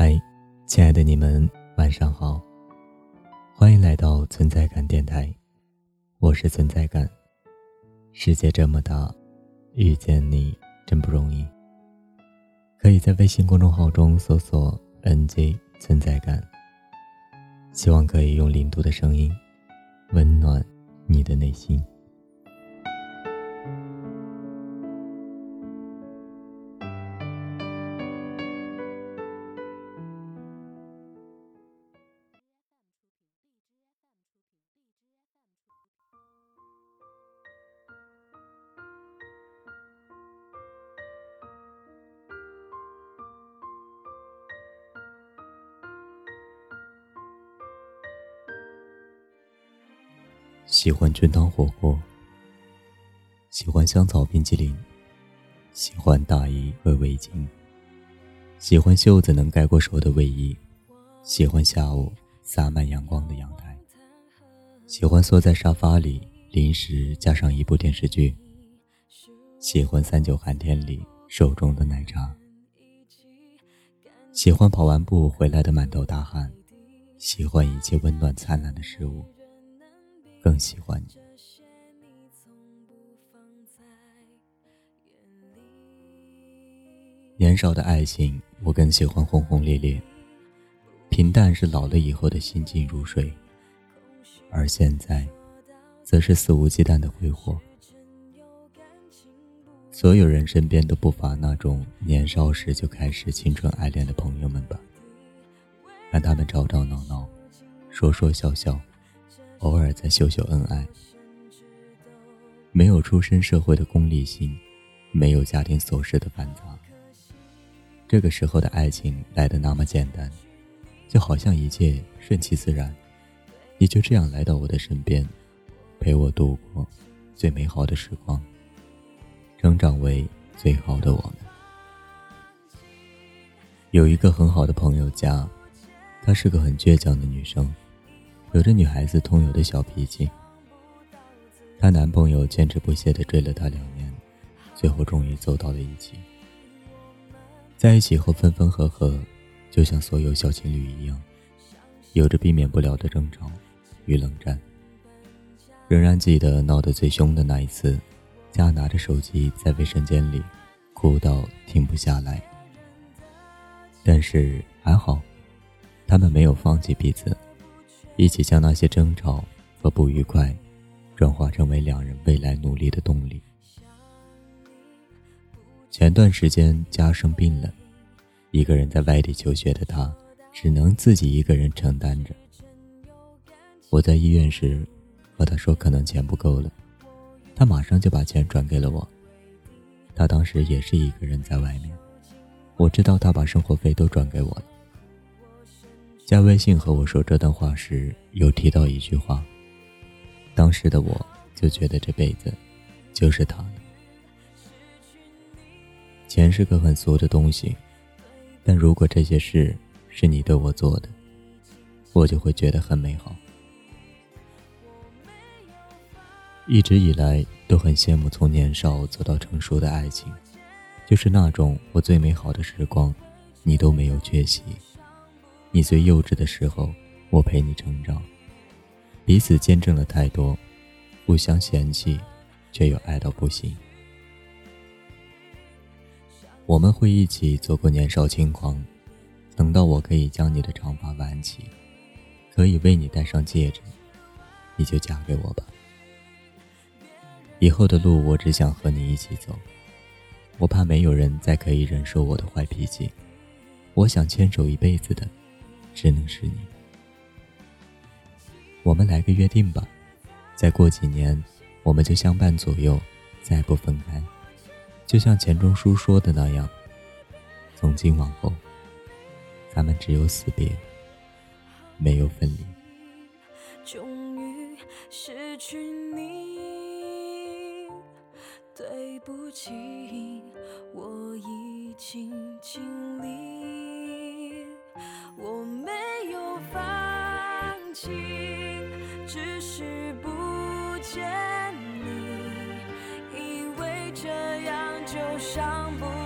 嗨，亲爱的你们，晚上好！欢迎来到存在感电台，我是存在感。世界这么大，遇见你真不容易。可以在微信公众号中搜索 “nj 存在感”，希望可以用零度的声音温暖你的内心。喜欢菌汤火锅，喜欢香草冰淇淋，喜欢大衣和围巾，喜欢袖子能盖过手的卫衣，喜欢下午洒满阳光的阳台，喜欢缩在沙发里临时加上一部电视剧，喜欢三九寒天里手中的奶茶，喜欢跑完步回来的满头大汗，喜欢一切温暖灿烂的事物。更喜欢你。年少的爱情，我更喜欢轰轰烈烈；平淡是老了以后的心静如水。而现在，则是肆无忌惮的挥霍。所有人身边都不乏那种年少时就开始青春爱恋的朋友们吧？看他们吵吵闹闹，说说笑笑。偶尔再秀秀恩爱，没有出身社会的功利心，没有家庭琐事的繁杂。这个时候的爱情来的那么简单，就好像一切顺其自然，你就这样来到我的身边，陪我度过最美好的时光，成长为最好的我们。有一个很好的朋友家，她是个很倔强的女生。有着女孩子通有的小脾气，她男朋友坚持不懈地追了她两年，最后终于走到了一起。在一起后分分合合，就像所有小情侣一样，有着避免不了的争吵与冷战。仍然记得闹得最凶的那一次，佳拿着手机在卫生间里哭到停不下来。但是还好，他们没有放弃彼此。一起将那些争吵和不愉快，转化成为两人未来努力的动力。前段时间家生病了，一个人在外地求学的他，只能自己一个人承担着。我在医院时，和他说可能钱不够了，他马上就把钱转给了我。他当时也是一个人在外面，我知道他把生活费都转给我了。加微信和我说这段话时，有提到一句话。当时的我就觉得这辈子就是他了。钱是个很俗的东西，但如果这些事是你对我做的，我就会觉得很美好。一直以来都很羡慕从年少走到成熟的爱情，就是那种我最美好的时光，你都没有缺席。你最幼稚的时候，我陪你成长，彼此见证了太多，互相嫌弃，却又爱到不行。我们会一起走过年少轻狂，等到我可以将你的长发挽起，可以为你戴上戒指，你就嫁给我吧。以后的路，我只想和你一起走，我怕没有人再可以忍受我的坏脾气，我想牵手一辈子的。只能是你。我们来个约定吧，再过几年，我们就相伴左右，再不分开。就像钱钟书说的那样，从今往后，咱们只有死别，没有分离。终于失去你，对不起，我已经尽力。我情，只是不见你，以为这样就伤不。